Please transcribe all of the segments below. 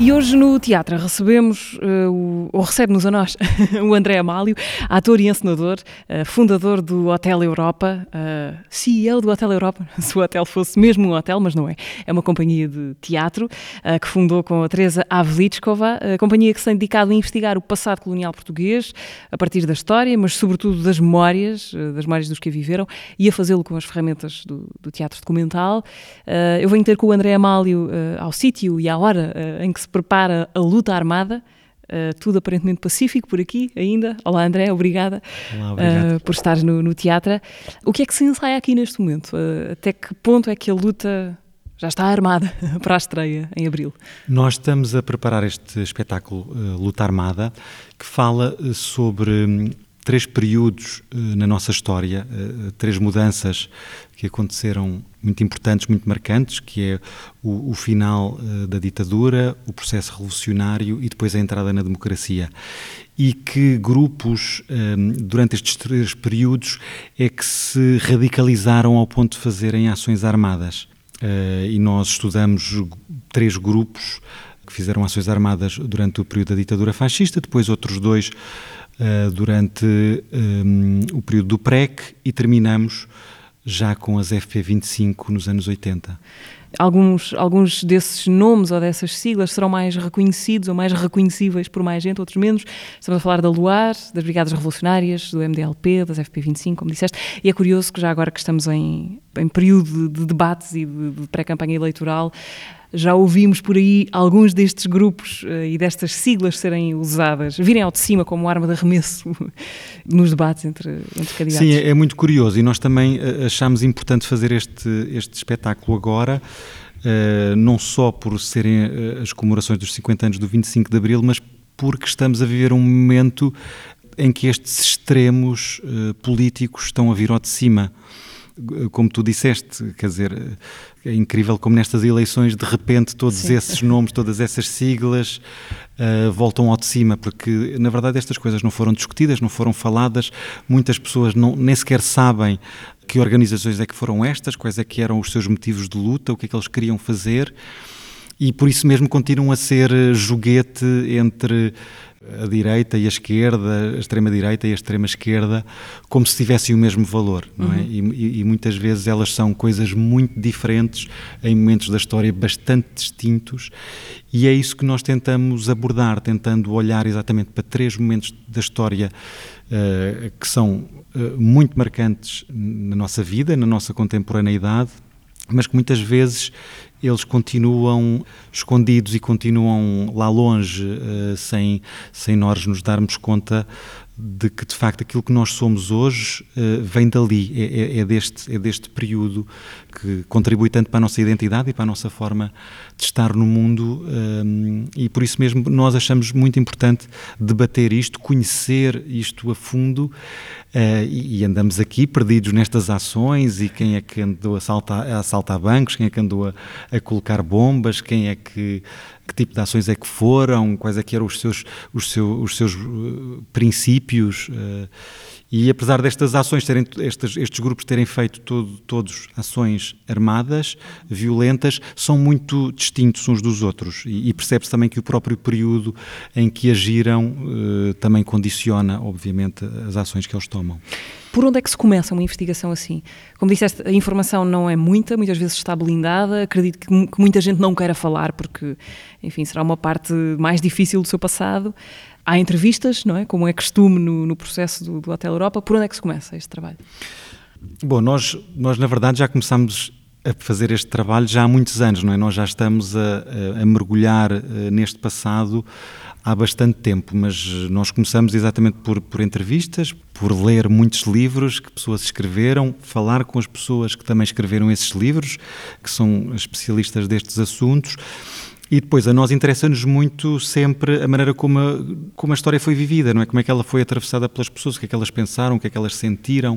E hoje no teatro recebemos, uh, ou recebe-nos a nós, o André Amálio, ator e encenador, uh, fundador do Hotel Europa, uh, CEO do Hotel Europa, se o hotel fosse mesmo um hotel, mas não é. É uma companhia de teatro que fundou com a Teresa Avlitskova, companhia que se tem dedicado a investigar o passado colonial português, a partir da história, mas sobretudo das memórias, das memórias dos que a viveram, e a fazê-lo com as ferramentas do, do teatro documental. eu venho ter com o André Amálio ao sítio e à hora em que se prepara a luta armada. Uh, tudo aparentemente pacífico por aqui ainda. Olá André, obrigada Olá, uh, por estar no, no, teatro. O que é que se ensaia aqui neste momento? Uh, até que ponto é que a luta já está armada para a estreia em abril? Nós estamos a preparar este espetáculo Luta Armada que fala sobre hum, três períodos na nossa história, três mudanças que aconteceram muito importantes, muito marcantes, que é o, o final uh, da ditadura, o processo revolucionário e depois a entrada na democracia. E que grupos, durante estes três períodos, é que se radicalizaram ao ponto de fazerem ações armadas. e nós estudamos três grupos que fizeram ações armadas durante o período da ditadura fascista, depois outros dois uh, durante um, o período do PREC e terminamos já com as FP25 nos anos 80. Alguns, alguns desses nomes ou dessas siglas serão mais reconhecidos ou mais reconhecíveis por mais gente, outros menos. Estamos a falar da Luar, das Brigadas Revolucionárias, do MDLP, das FP25, como disseste. E é curioso que já agora que estamos em, em período de debates e de, de pré-campanha eleitoral, já ouvimos por aí alguns destes grupos uh, e destas siglas serem usadas, virem ao de cima como arma de arremesso nos debates entre, entre candidatos. Sim, é, é, muito curioso e nós também uh, achamos importante fazer este, este espetáculo agora. Uh, não só por serem as comemorações dos 50 anos do 25 de Abril, mas porque estamos a viver um momento em que estes extremos políticos estão a vir ao de cima como tu disseste, quer dizer, é incrível como nestas eleições de repente todos Sim. esses nomes, todas essas siglas uh, voltam ao de cima, porque na verdade estas coisas não foram discutidas, não foram faladas, muitas pessoas não, nem sequer sabem que organizações é que foram estas, quais é que eram os seus motivos de luta, o que é que eles queriam fazer, e por isso mesmo continuam a ser joguete entre a direita e a esquerda, a extrema-direita e a extrema-esquerda, como se tivessem o mesmo valor, não é? Uhum. E, e, muitas vezes elas são coisas muito diferentes, em momentos da história bastante distintos, e é isso que nós tentamos abordar, tentando olhar exatamente para três momentos da história uh, que são uh, muito marcantes na nossa vida, na nossa contemporaneidade, mas que muitas vezes eles continuam escondidos e continuam lá longe, uh, sem, sem nós nos darmos conta de que de facto aquilo que nós somos hoje uh, vem dali, é, é, é, deste, é deste período que contribui tanto para a nossa identidade e para a nossa forma de estar no mundo um, e por isso mesmo nós achamos muito importante debater isto, conhecer isto a fundo e, andamos aqui perdidos nestas ações e quem é que andou a assaltar, a assaltar bancos, quem é que andou a, a colocar bombas, quem é que que tipo de ações é que foram, quais é que eram os seus, os seus, os seus uh, princípios. Uh, e apesar destas ações, terem, estes, estes grupos terem feito todo, todos ações armadas, violentas, são muito distintos uns dos outros. E, e percebe-se também que o próprio período em que agiram uh, também condiciona, obviamente, as ações que eles tomam. Por onde é que se começa uma investigação assim? Como disseste, a informação não é muita, muitas vezes está blindada. Acredito que, que muita gente não queira falar, porque, enfim, será uma parte mais difícil do seu passado. Há entrevistas, não é? Como é costume no, no processo do, do Hotel Europa. Por onde é que se começa este trabalho? Bom, nós, nós na verdade já começámos a fazer este trabalho já há muitos anos, não é? Nós já estamos a, a, a mergulhar uh, neste passado há bastante tempo, mas nós começamos exatamente por, por entrevistas, por ler muitos livros que pessoas escreveram, falar com as pessoas que também escreveram esses livros, que são especialistas destes assuntos. E depois, a nós interessa-nos muito sempre a maneira como a, como a história foi vivida, não é? Como é que ela foi atravessada pelas pessoas, o que é que elas pensaram, o que é que elas sentiram.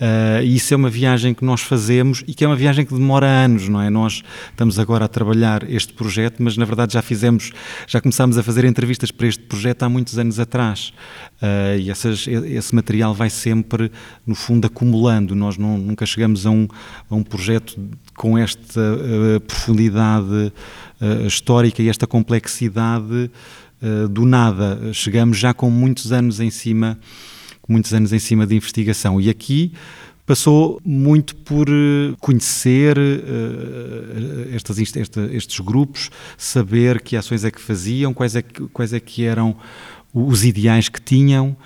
Uh, isso é uma viagem que nós fazemos e que é uma viagem que demora anos, não é? Nós estamos agora a trabalhar este projeto, mas na verdade já fizemos, já começámos a fazer entrevistas para este projeto há muitos anos atrás. Uh, e essas, esse material vai sempre, no fundo, acumulando. Nós não, nunca chegamos a um, a um projeto com esta uh, profundidade histórica e esta complexidade do nada. Chegamos já com muitos anos em cima muitos anos em cima de investigação. E aqui passou muito por eh, conhecer uh, estas, esta, estes grupos, saber que ações é que faziam, quais é que, quais é que eram os ideais que tinham.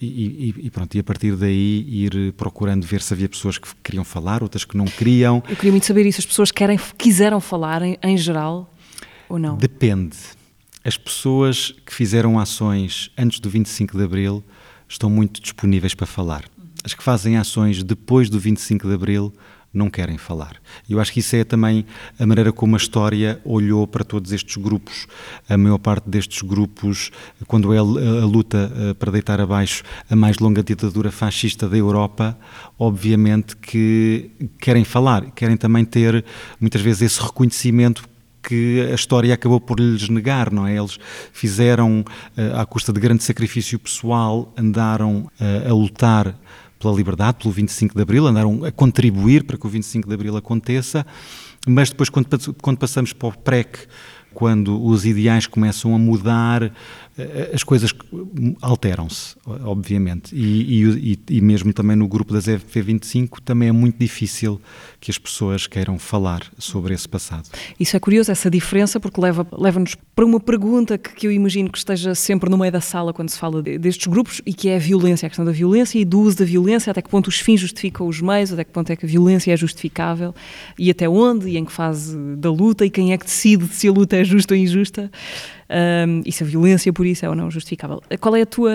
E, e, e, pronto, e a partir daí ir procurando ver se havia pessoas que queriam falar, outras que não queriam. Eu queria muito saber isso. As pessoas querem, quiseram falar em, em geral ou não? Depende. As pessoas que fizeram ações antes do 25 de Abril estão muito disponíveis para falar. As que fazem ações depois do 25 de Abril não querem falar. Eu acho que isso é também a maneira como a história olhou para todos estes grupos. A maior parte destes grupos, quando é a luta eh, para deitar abaixo a mais longa ditadura fascista da Europa, obviamente que querem falar, querem também ter muitas vezes esse reconhecimento que a história acabou por lhes negar, não é? Eles fizeram, uh, à custa de grande sacrifício pessoal, andaram uh, a lutar pela liberdade, pelo 25 de Abril, andaram a contribuir para que o 25 de Abril aconteça, mas depois, quando passamos para o PREC, quando os ideais começam a mudar, eh, as coisas alteram-se, obviamente. E, e, e, mesmo também no grupo das FP25 também é muito difícil que as pessoas queiram falar sobre esse passado. Isso é curioso, essa diferença, porque leva-nos leva para uma pergunta que, que, eu imagino que esteja sempre no meio da sala quando se fala de, destes grupos e que é a violência, a questão da violência e do uso da violência, até que ponto os fins justificam os meios, até que ponto é que a violência é justificável e até onde e em que fase da luta e quem é que decide se a luta é justa ou injusta um, e se a violência por isso é ou não justificável. Qual é a tua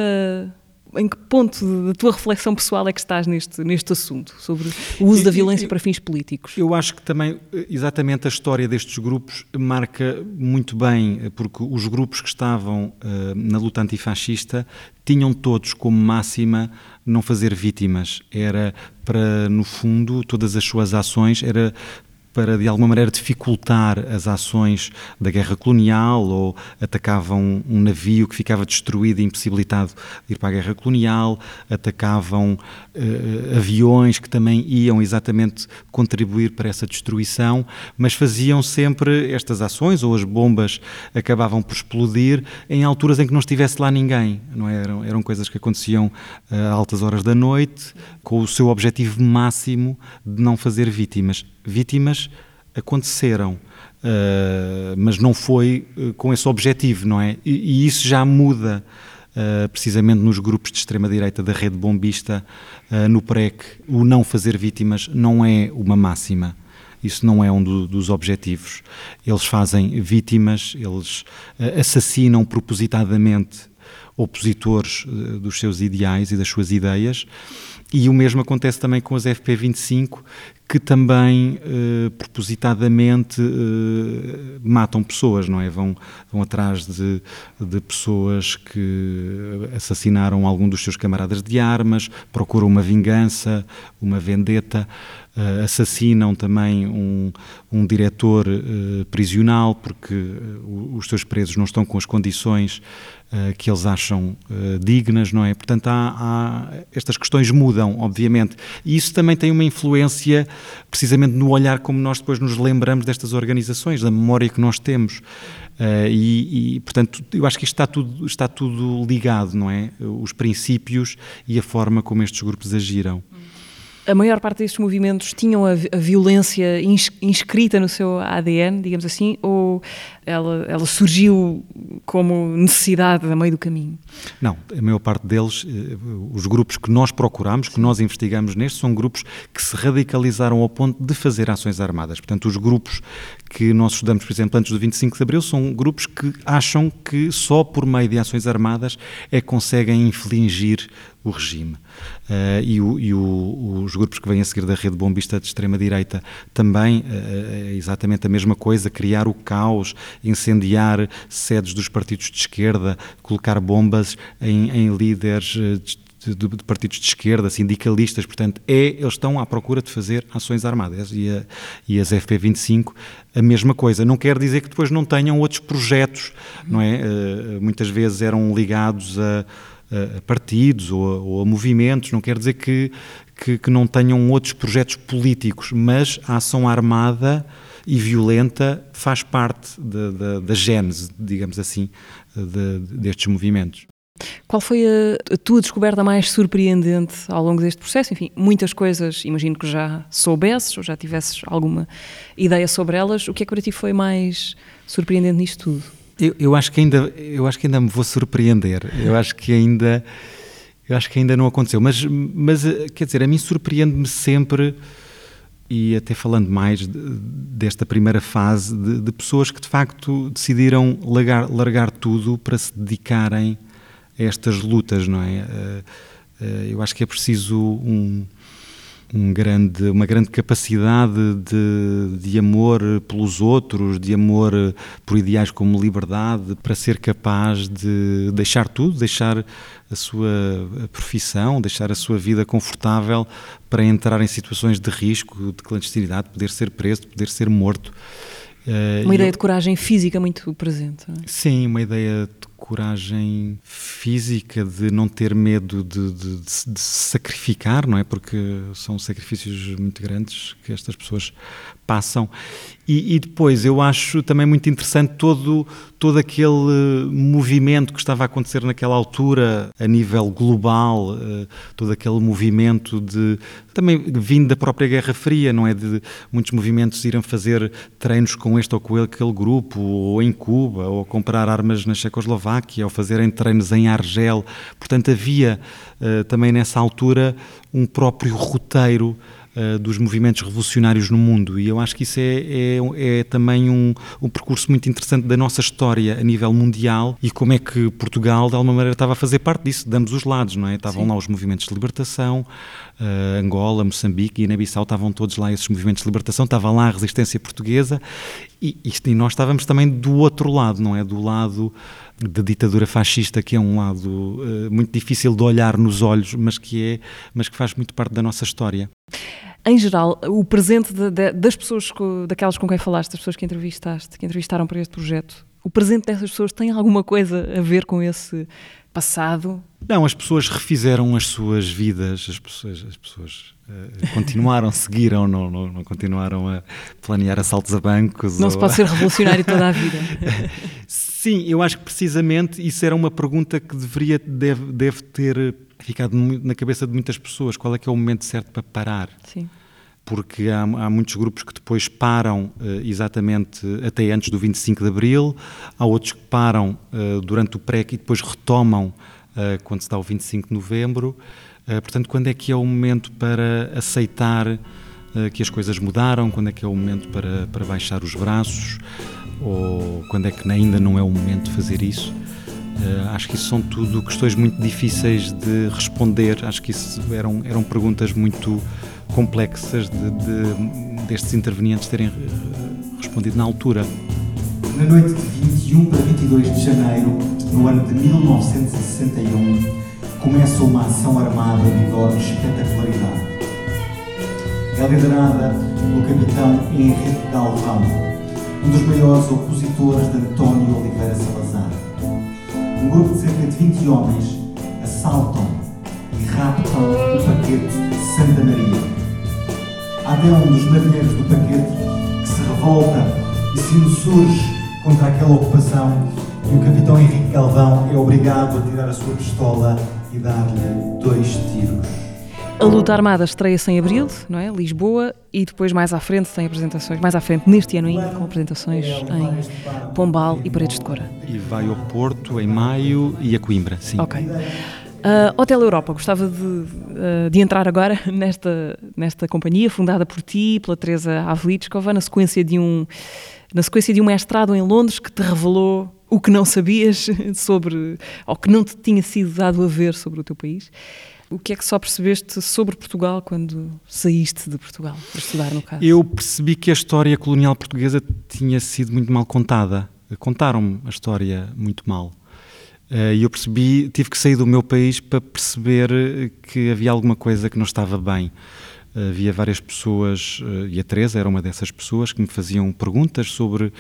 em que ponto da tua reflexão pessoal é que estás neste, neste assunto, sobre o uso da violência para fins políticos? Eu acho que também, exatamente, a história destes grupos marca muito bem, porque os grupos que estavam uh, na luta antifascista tinham todos como máxima não fazer vítimas. Era para, no fundo, todas as suas ações, era para de alguma maneira dificultar as ações da guerra colonial ou atacavam um navio que ficava destruído e impossibilitado de ir para a guerra colonial, atacavam uh, aviões que também iam exatamente contribuir para essa destruição, mas faziam sempre estas ações ou as bombas acabavam por explodir em alturas em que não estivesse lá ninguém, não é? eram, eram coisas que aconteciam eh, a altas horas da noite, com o seu objetivo máximo de não fazer vítimas vítimas aconteceram, uh, mas não foi uh, com esse objetivo, não é? E, e isso já muda. Uh, precisamente nos grupos de extrema-direita da rede bombista, no PREC, o não fazer vítimas não é uma máxima. Isso não é um do, dos objetivos. Eles fazem vítimas, eles assassinam propositadamente opositores dos seus ideais e das suas ideias. E o mesmo acontece também com as FP25, que também uh, propositadamente uh, matam pessoas, não é? Vão, vão atrás de, de pessoas que assassinaram algum dos seus camaradas de armas, procuram uma vingança, uma vendetta, uh, assassinam também um, um diretor prisional porque os seus presos não estão com as condições que eles acham dignas, não é? Portanto, há, há, estas questões mudam, obviamente, e isso também tem uma influência precisamente no olhar como nós depois nos lembramos destas organizações, da memória que nós temos. Uh, e, e, portanto, eu acho que isto está tudo, está tudo ligado, não é? Os princípios e a forma como estes grupos agiram a maior parte destes movimentos tinham a, violência inscrita no seu ADN, digamos assim, ou ela, ela surgiu como necessidade a meio do caminho? Não, a maior parte deles, eh, os grupos que nós procuramos, que nós investigamos nestes, são grupos que se radicalizaram ao ponto de fazer ações armadas. Portanto, os grupos que nós estudamos, por exemplo, antes do 25 de Abril, são grupos que acham que só por meio de ações armadas é que conseguem infligir o regime. Uh, e, o, e o, os grupos que vêm a seguir da rede bombista de extrema-direita também uh, é exatamente a mesma coisa, criar o caos, incendiar sedes dos partidos de esquerda, colocar bombas em, em líderes de, de, partidos de esquerda, sindicalistas, portanto, é, eles estão à procura de fazer ações armadas e, a, e as FP25 a mesma coisa. Não quer dizer que depois não tenham outros projetos, não é? Uh, muitas vezes eram ligados a, a partidos ou a, ou a, movimentos, não quer dizer que, que, que não tenham outros projetos políticos, mas a ação armada e violenta faz parte da, da, da gênese, digamos assim, de, destes movimentos. Qual foi a, a, tua descoberta mais surpreendente ao longo deste processo? Enfim, muitas coisas, imagino que já soubesses ou já tivesses alguma ideia sobre elas. O que é que para ti foi mais surpreendente nisto tudo? Eu, eu, acho que ainda, eu acho que ainda me vou surpreender. Eu acho que ainda, eu acho que ainda não aconteceu. Mas, mas quer dizer, a mim surpreende-me sempre e até falando mais de, desta primeira fase de, de, pessoas que de facto decidiram largar, largar tudo para se dedicarem a estas lutas, não é? Eh, eh, eu acho que é preciso um, um grande, uma grande capacidade de, de amor pelos outros, de amor por ideais como liberdade, para ser capaz de deixar tudo, deixar a sua profissão, deixar a sua vida confortável para entrar em situações de risco, de clandestinidade, poder ser preso, poder ser morto. Uma ideia de coragem física muito presente. É? Sim, uma ideia de coragem física de não ter medo de, de, de, de, sacrificar, não é? Porque são sacrifícios muito grandes que estas pessoas passam. E, e, depois eu acho também muito interessante todo, todo aquele movimento que estava a acontecer naquela altura a nível global, uh, todo aquele movimento de também vindo da própria Guerra Fria, não é? De muitos movimentos irem fazer treinos com este ou com aquele grupo, ou em Cuba, ou comprar armas na Checoslováquia, ou fazerem treinos em Argel. Portanto, havia uh, também nessa altura um próprio roteiro uh, dos movimentos revolucionários no mundo. E eu acho que isso é, é, é também um, um, percurso muito interessante da nossa história a nível mundial e como é que Portugal, de alguma maneira, estava a fazer parte disso, de ambos os lados, não é? Estavam Sim. lá os movimentos de libertação, uh, Angola, Moçambique e Guiné-Bissau, estavam todos lá esses movimentos de libertação, estava lá a resistência portuguesa e, e nós estávamos também do outro lado, não é? Do lado da ditadura fascista, que é um lado uh, muito difícil de olhar nos olhos, mas que é, mas que faz muito parte da nossa história. Em geral, o presente de, de, das pessoas, daquelas com quem falaste, das pessoas que entrevistaste, que entrevistaram para este projeto, o presente dessas pessoas tem alguma coisa a ver com esse passado? Não, as pessoas refizeram as suas vidas, as pessoas, as pessoas uh, continuaram, seguiram, não, não, não, continuaram a planear assaltos a bancos. Não ou... se pode ser revolucionário toda a vida. Sim, eu acho que precisamente isso era uma pergunta que deveria, deve, deve ter ficado na cabeça de muitas pessoas. Qual é que é o momento certo para parar? Sim porque há, há, muitos grupos que depois param uh, exatamente até antes do 25 de Abril, há outros que param uh, durante o pré e depois retomam uh, quando se dá o 25 de Novembro. portanto, quando é que é o momento para aceitar que as coisas mudaram? Quando é que é o momento para, para baixar os braços? Ou quando é que ainda não é o momento de fazer isso? acho que isso são tudo questões muito difíceis de responder. Acho que isso eram, eram perguntas muito complexas de, de, destes intervenientes terem eh, respondido na altura. Na noite de 21 para 22 de janeiro, no ano de 1961, começa uma ação armada de enorme espetacularidade. É liderada pelo capitão Henrique Galvão, um dos maiores opositores de António Oliveira Salazar. Um grupo de cerca de 20 homens assaltam e raptam o paquete Santa Maria até um dos marinheiros do paquete que se revolta e se insurge contra aquela ocupação e o capitão Henrique Galvão é obrigado a tirar a sua pistola e dar-lhe dois tiros. A luta armada estreia-se em abril, não é? Lisboa, e depois mais à frente tem apresentações, mais à frente neste ano ainda, com apresentações em Pombal e Paredes de Cora. E vai ao Porto em maio e a Coimbra, sim. Ok. Uh, Hotel Europa, gostava de, uh, de, entrar agora nesta, nesta companhia, fundada por ti, pela Teresa Avlitskova, na sequência de um na sequência de um mestrado em Londres que te revelou o que não sabias sobre, ou que não te tinha sido dado a ver sobre o teu país. O que é que só percebeste sobre Portugal quando saíste de Portugal para estudar no caso? Eu percebi que a história colonial portuguesa tinha sido muito mal contada. Contaram-me a história muito mal. E eu percebi, tive que sair do meu país para perceber que havia alguma coisa que não estava bem. Havia várias pessoas, e a Teresa era uma dessas pessoas, que me faziam perguntas sobre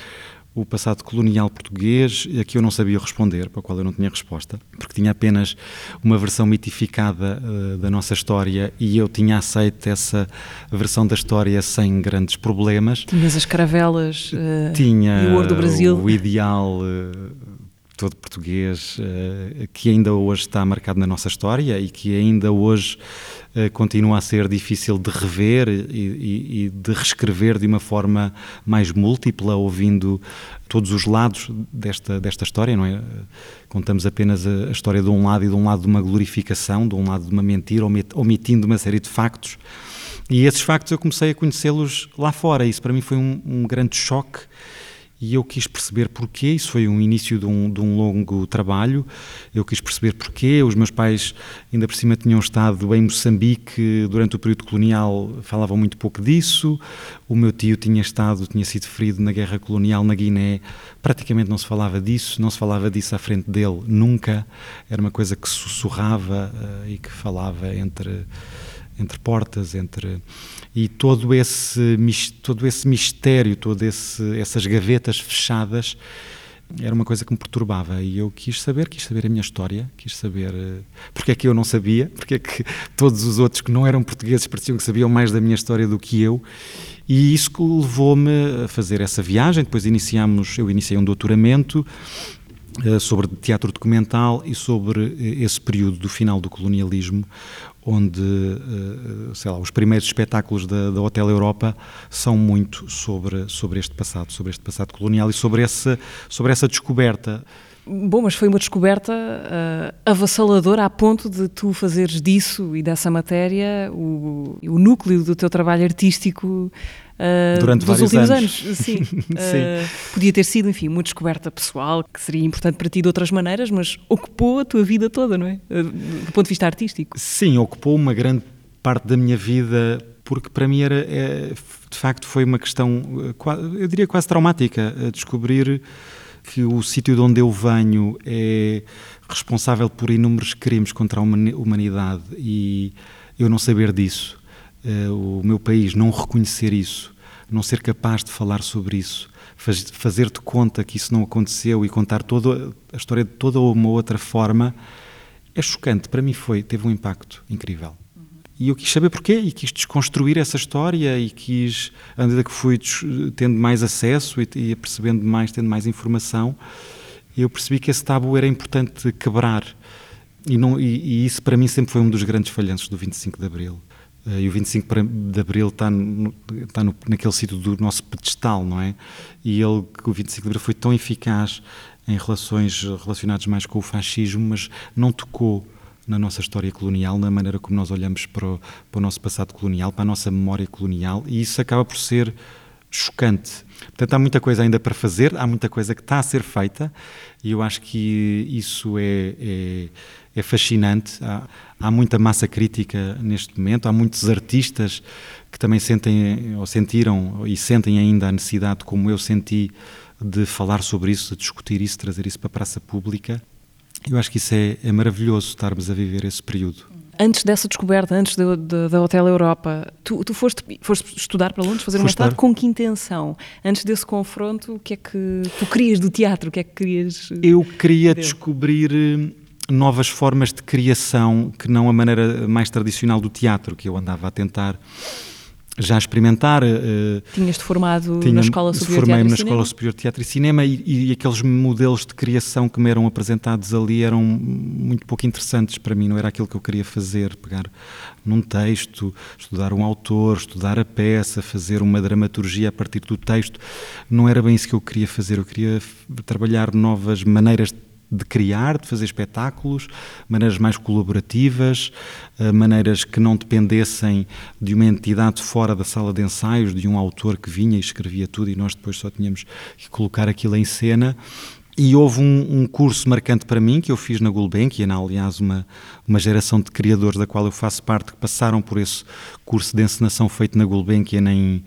o passado colonial português a que eu não sabia responder, para o qual eu não tinha resposta, porque tinha apenas uma versão mitificada uh, da nossa história e eu tinha aceito essa versão da história sem grandes problemas. Tinhas as caravelas uh, tinha e o ouro do Brasil. o ideal uh, todo português que ainda hoje está marcado na nossa história e que ainda hoje continua a ser difícil de rever e, e, e, de reescrever de uma forma mais múltipla, ouvindo todos os lados desta, desta história, não é? Contamos apenas a, a história de um lado e de um lado de uma glorificação, de um lado de uma mentira, omitindo uma série de factos. E esses factos eu comecei a conhecê-los lá fora. Isso para mim foi um, um grande choque e eu quis perceber porquê. Isso foi um início de um, de um, longo trabalho. Eu quis perceber porquê. Os meus pais, ainda por cima, tinham estado em Moçambique durante o período colonial, falavam muito pouco disso. O meu tio tinha estado, tinha sido ferido na guerra colonial na Guiné. Praticamente não se falava disso, não se falava disso à frente dele nunca. Era uma coisa que sussurrava uh, e que falava entre entre portas, entre e todo esse todo esse mistério, todas essas gavetas fechadas era uma coisa que me perturbava e eu quis saber, quis saber a minha história, quis saber uh, porque é que eu não sabia, porque é que todos os outros que não eram portugueses pareciam que sabiam mais da minha história do que eu e isso levou-me a fazer essa viagem. Depois iniciamos, eu iniciei um doutoramento uh, sobre teatro documental e sobre uh, esse período do final do colonialismo, onde eh, sei lá, os primeiros espetáculos da, da, Hotel Europa são muito sobre, sobre este passado, sobre este passado colonial e sobre essa, sobre essa descoberta. Bom, mas foi uma descoberta uh, avassaladora a ponto de tu fazeres disso e dessa matéria o, o núcleo do teu trabalho artístico uh, Durante dos últimos anos. anos. Sim. Sim. Uh, podia ter sido, enfim, uma descoberta pessoal que seria importante para ti de outras maneiras, mas ocupou a tua vida toda, não é? Uh, do ponto de vista artístico. Sim, ocupou uma grande parte da minha vida porque para mim era, é, de facto, foi uma questão, eu diria quase traumática, descobrir que o sítio de onde eu venho é responsável por inúmeros crimes contra a humanidade e eu não saber disso o meu país não reconhecer isso, não ser capaz de falar sobre isso, faz, fazer-te conta que isso não aconteceu e contar toda a história de toda uma outra forma, é chocante. Para mim foi, teve um impacto incrível. E eu quis saber porquê e quis desconstruir essa história e quis, à medida que fui tendo mais acesso e, e percebendo mais, tendo mais informação, eu percebi que esse tabu era importante quebrar. E, não, e, e, isso para mim sempre foi um dos grandes falhanços do 25 de Abril. Uh, e o 25 de Abril está, no, está no, naquele sítio do nosso pedestal, não é? E ele, o 25 de Abril foi tão eficaz em relações relacionadas mais com o fascismo, mas não tocou na nossa história colonial, na maneira como nós olhamos para o, para o nosso passado colonial, para a nossa memória colonial, e isso acaba por ser chocante. Portanto, há muita coisa ainda para fazer, há muita coisa que está a ser feita, e eu acho que isso é, é, é fascinante. Há, há, muita massa crítica neste momento, há muitos artistas que também sentem, ou sentiram e sentem ainda a necessidade, como eu senti, de falar sobre isso, de discutir isso, trazer isso para a praça pública. Eu acho que isso é, é maravilhoso estarmos a viver esse período. Antes dessa descoberta, antes da Hotel Europa, tu, tu foste, foste, estudar para Londres, fazer um mestrado, com que intenção? Antes desse confronto, o que é que tu querias do teatro? O que é que querias? Eu queria descobrir eh, novas formas de criação que não a maneira mais tradicional do teatro, que eu andava a tentar já experimentar. Uh, Tinhas-te formado tinha, na Escola Superior formei de Teatro na Escola Superior de Teatro e Cinema e, e, aqueles modelos de criação que me eram apresentados ali eram muito pouco interessantes para mim, não era aquilo que eu queria fazer, pegar num texto, estudar um autor, estudar a peça, fazer uma dramaturgia a partir do texto, não era bem isso que eu queria fazer, eu queria trabalhar novas maneiras de de criar, de fazer espetáculos, maneiras mais colaborativas, eh, maneiras que não dependessem de uma entidade fora da sala de ensaios, de um autor que vinha e escrevia tudo e nós depois só tínhamos que colocar aquilo em cena. E houve um, um, curso marcante para mim que eu fiz na Gulbenkian, aliás, uma, uma geração de criadores da qual eu faço parte, que passaram por esse curso de encenação feito na Gulbenkian em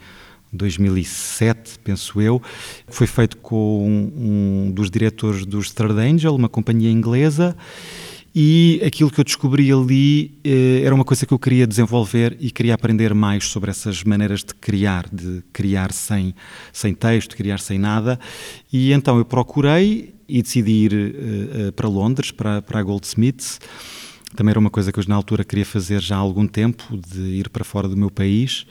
2007, penso eu. Foi feito com um, um dos diretores dos Third Angel, uma companhia inglesa, e aquilo que eu descobri ali eh, era uma coisa que eu queria desenvolver e queria aprender mais sobre essas maneiras de criar, de criar sem, sem texto, criar sem nada. E então eu procurei e decidi ir uh, para Londres, para, para a Goldsmiths. Também era uma coisa que eu na altura queria fazer já há algum tempo, de ir para fora do meu país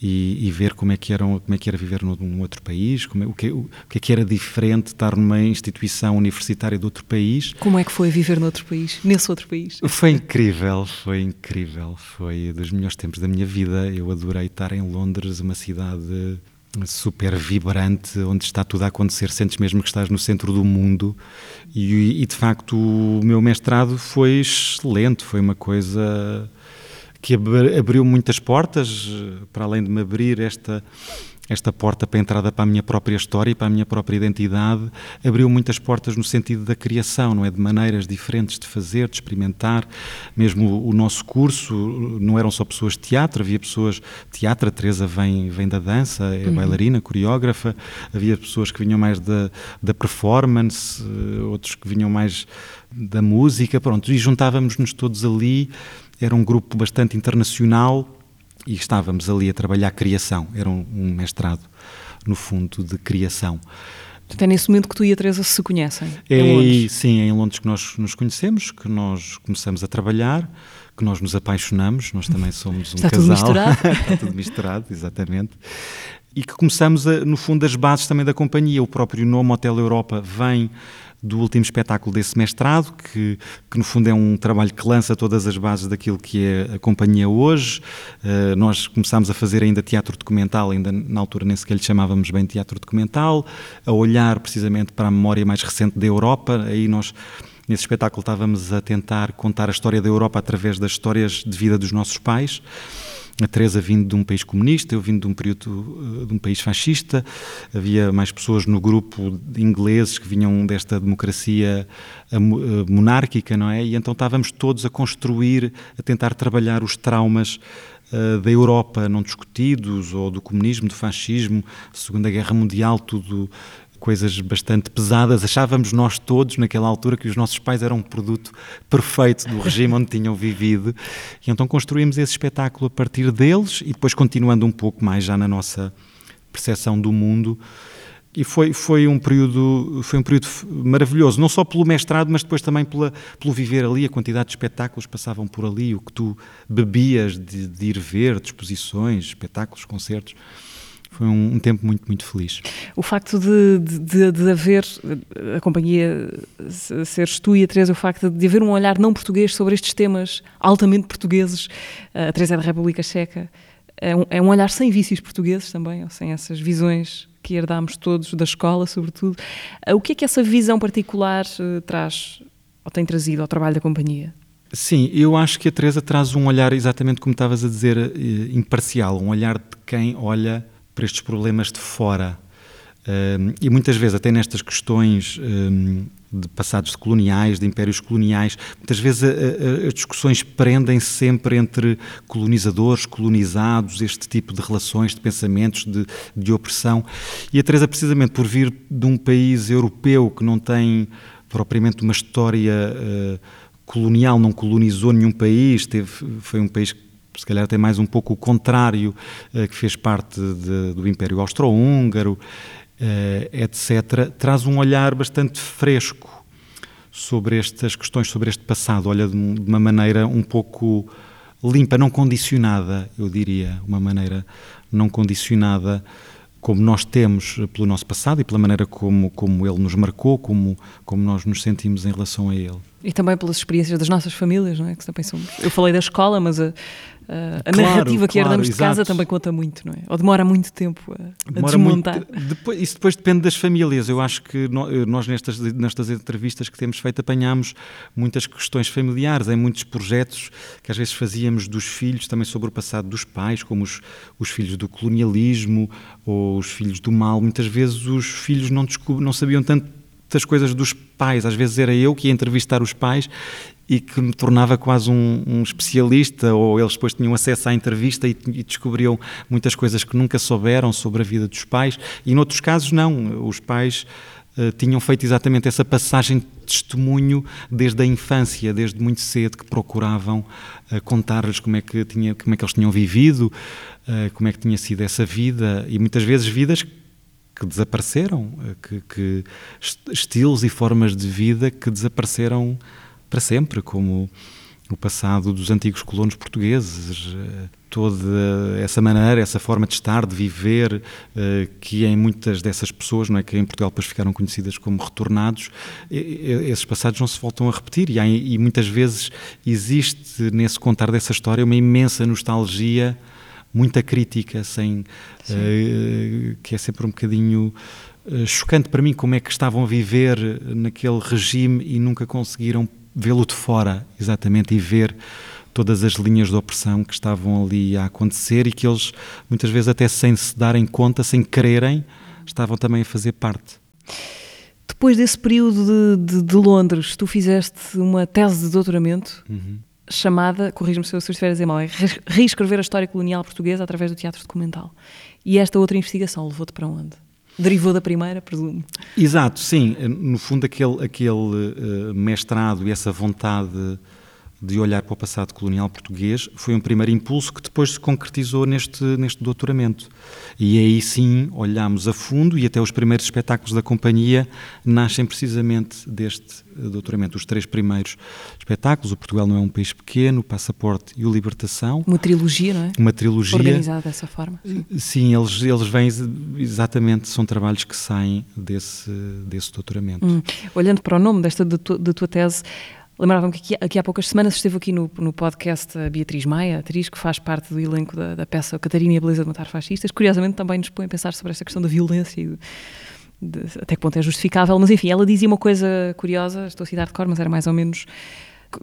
e, e, ver como é que era como é que era viver num outro país como é, o, que, o que é que era diferente estar numa instituição universitária de outro país. Como é que foi viver noutro país nesse outro país? Foi incrível foi incrível foi dos melhores tempos da minha vida. Eu adorei estar em Londres uma cidade super vibrante, onde está tudo a acontecer, sentes mesmo que estás no centro do mundo. E, e, de facto o meu mestrado foi excelente, foi uma coisa que abriu muitas portas, para além de me abrir esta esta porta para a entrada para a minha própria história e para a minha própria identidade, abriu muitas portas no sentido da criação, não é? De maneiras diferentes de fazer, de experimentar. Mesmo o nosso curso não eram só pessoas de teatro, havia pessoas. Teatro, a Teresa vem, vem da dança, é uhum. bailarina, coreógrafa, havia pessoas que vinham mais da, da performance, outros que vinham mais da música, pronto, e juntávamos-nos todos ali era um grupo bastante internacional e estávamos ali a trabalhar criação. Era um, um mestrado, no fundo, de criação. Portanto, é nesse momento que tu e a Teresa se conhecem? É, em Londres. Sim, é em Londres que nós nos conhecemos, que nós começamos a trabalhar, que nós nos apaixonamos, nós também somos um Está casal. Tudo misturado. Está tudo misturado, exatamente. E que começamos, a, no fundo, as bases também da companhia. O próprio nome Hotel Europa vem do último espetáculo desse mestrado, que, que no fundo é um trabalho que lança todas as bases daquilo que é a companhia hoje. Uh, nós começámos a fazer ainda teatro documental, ainda na altura nem sequer lhe chamávamos bem teatro documental, a olhar precisamente para a memória mais recente da Europa. Aí nós Nesse espetáculo estávamos a tentar contar a história da Europa através das histórias de vida dos nossos pais a Teresa vindo de um país comunista, eu vindo de um período eh, de um país fascista, havia mais pessoas no grupo de ingleses que vinham desta democracia eh, eh, monárquica, não é? E então estávamos todos a construir, a tentar trabalhar os traumas da Europa não discutidos, ou do comunismo, do fascismo, Segunda Guerra Mundial, tudo coisas bastante pesadas. Achávamos nós todos, naquela altura, que os nossos pais eram um produto perfeito do regime onde tinham vivido. E então construímos esse espetáculo a partir deles e depois continuando um pouco mais já na nossa percepção do mundo. E foi, foi, um período, foi um período maravilhoso, não só pelo mestrado, mas depois também pela, pelo viver ali, a quantidade de espetáculos passavam por ali, o que tu bebias de, de ir ver, de exposições, espetáculos, concertos foi um, um, tempo muito, muito feliz. O facto de, de, de haver a companhia seres tu e a Teresa, o facto de haver um olhar não português sobre estes temas altamente portugueses, a Teresa é da República Checa, é um, é um olhar sem vícios portugueses também, ou sem essas visões que herdámos todos da escola, sobretudo. O que é que essa visão particular uh, traz, ou tem trazido ao trabalho da companhia? Sim, eu acho que a Teresa traz um olhar exatamente como estavas a dizer, uh, imparcial, um olhar de quem olha para estes problemas de fora. Um, e muitas vezes, até nestas questões um, de passados coloniais, de impérios coloniais, muitas vezes as discussões prendem -se sempre entre colonizadores, colonizados, este tipo de relações, de pensamentos, de, de opressão. E a Teresa, precisamente por vir de um país europeu que não tem propriamente uma história uh, colonial, não colonizou nenhum país, teve, foi um país que se calhar até mais um pouco o contrário, eh, que fez parte de, do Império Austro-Húngaro, eh, etc., traz um olhar bastante fresco sobre estas questões, sobre este passado, olha de uma maneira um pouco limpa, não condicionada, eu diria, uma maneira não condicionada como nós temos pelo nosso passado e pela maneira como, como ele nos marcou, como, como nós nos sentimos em relação a ele. E também pelas experiências das nossas famílias, não é? Que também somos. Eu falei da escola, mas a, Uh, a claro, narrativa que claro, herdamos de casa também conta muito, não é? Ou demora muito tempo a, a desmontar. Muito, depois, isso depois depende das famílias. Eu acho que nós, nestas, nestas entrevistas que temos feito, apanhamos muitas questões familiares. Em muitos projetos que às vezes fazíamos dos filhos, também sobre o passado dos pais, como os, os filhos do colonialismo ou os filhos do mal. Muitas vezes os filhos não, não sabiam tanto das coisas dos pais. Às vezes era eu que ia entrevistar os pais e que me tornava quase um, um, especialista, ou eles depois tinham acesso à entrevista e, e, descobriam muitas coisas que nunca souberam sobre a vida dos pais, e noutros casos não, os pais uh, tinham feito exatamente essa passagem de testemunho desde a infância, desde muito cedo, que procuravam uh, contar-lhes como, é que como é que eles tinham vivido, uh, como é que tinha sido essa vida, e muitas vezes vidas que desapareceram, que, que estilos e formas de vida que desapareceram para sempre, como o passado dos antigos colonos portugueses, eh, toda essa maneira, essa forma de estar, de viver, eh, que em muitas dessas pessoas, não é, que em Portugal depois ficaram conhecidas como retornados, esses passados não se voltam a repetir. E, há, e muitas vezes existe nesse contar dessa história uma imensa nostalgia, muita crítica, sem uh, que é sempre um bocadinho chocante para mim como é que estavam a viver naquele regime e nunca conseguiram vê-lo de fora, exatamente, e ver todas as linhas de opressão que estavam ali a acontecer e que eles, muitas vezes, até sem se darem conta, sem quererem, estavam também a fazer parte. Depois desse período de, de, de Londres, tu fizeste uma tese de doutoramento uhum. Chamada, corrijo-me se eu estiver a dizer mal, é reescrever a história colonial portuguesa através do teatro documental. E esta outra investigação levou-te para onde? Derivou da primeira, presumo. Exato, sim. No fundo, aquele, aquele uh, mestrado e essa vontade de olhar para o passado colonial português foi um primeiro impulso que depois se concretizou neste, neste doutoramento. E aí sim olhámos a fundo e até os primeiros espetáculos da companhia nascem precisamente deste eh, doutoramento. Os três primeiros espetáculos, o Portugal não é um país pequeno, o Passaporte e o Libertação. Uma trilogia, não é? Uma trilogia. Organizada dessa forma. Sim, sim eles, eles vêm exatamente, são trabalhos que saem desse, desse doutoramento. Hum. Olhando para o nome desta da tua, tua tese, Lembrava-me que aqui, aqui, há poucas semanas esteve aqui no, no podcast a Beatriz Maia, atriz que faz parte do elenco da, da peça Catarina e a Beleza de Matar Fascistas. Curiosamente também nos põe a pensar sobre esta questão da violência e de, até que ponto é justificável. Mas enfim, ela dizia uma coisa curiosa, estou a citar de cor, mas era mais ou menos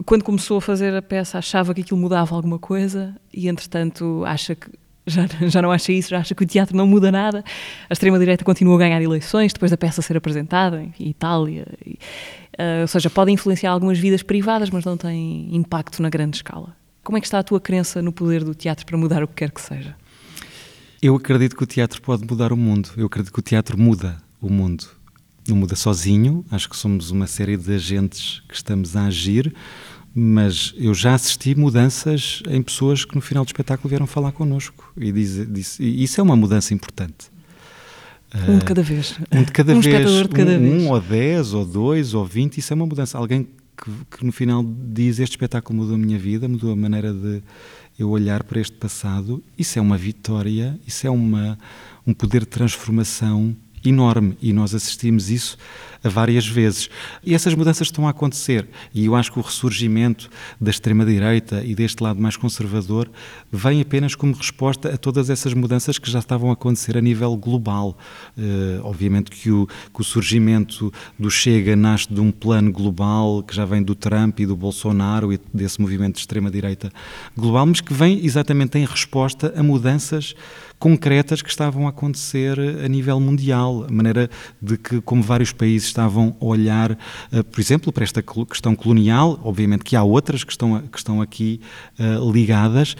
quando começou a fazer a peça achava que aquilo mudava alguma coisa e entretanto acha que já, já não acha isso, já acha que o teatro não muda nada. A extrema-direita continua a ganhar eleições depois da peça ser apresentada, em Itália. E, uh, ou seja, pode influenciar algumas vidas privadas, mas não tem impacto na grande escala. Como é que está a tua crença no poder do teatro para mudar o que quer que seja? Eu acredito que o teatro pode mudar o mundo. Eu acredito que o teatro muda o mundo. Não muda sozinho, acho que somos uma série de agentes que estamos a agir mas eu já assisti mudanças em pessoas que no final do espetáculo vieram falar connosco e, diz, diz, e isso é uma mudança importante. Um de cada vez. Um de cada um vez. De cada um, vez. um ou dez, ou dois, ou vinte, isso é uma mudança. Alguém que, que, no final diz este espetáculo mudou a minha vida, mudou a maneira de eu olhar para este passado, isso é uma vitória, isso é uma, um poder de transformação enorme e nós assistimos isso várias vezes. E essas mudanças estão a acontecer e eu acho que o ressurgimento da extrema-direita e deste lado mais conservador vem apenas como resposta a todas essas mudanças que já estavam a acontecer a nível global. Uh, obviamente que o, que o surgimento do Chega nasce de um plano global que já vem do Trump e do Bolsonaro e desse movimento de extrema-direita global, mas que vem exatamente em resposta a mudanças concretas que estavam a acontecer a nível mundial, a maneira de que, como vários países estavam a olhar, uh, por exemplo, para esta questão colonial, obviamente que há outras que estão, que estão aqui uh, ligadas,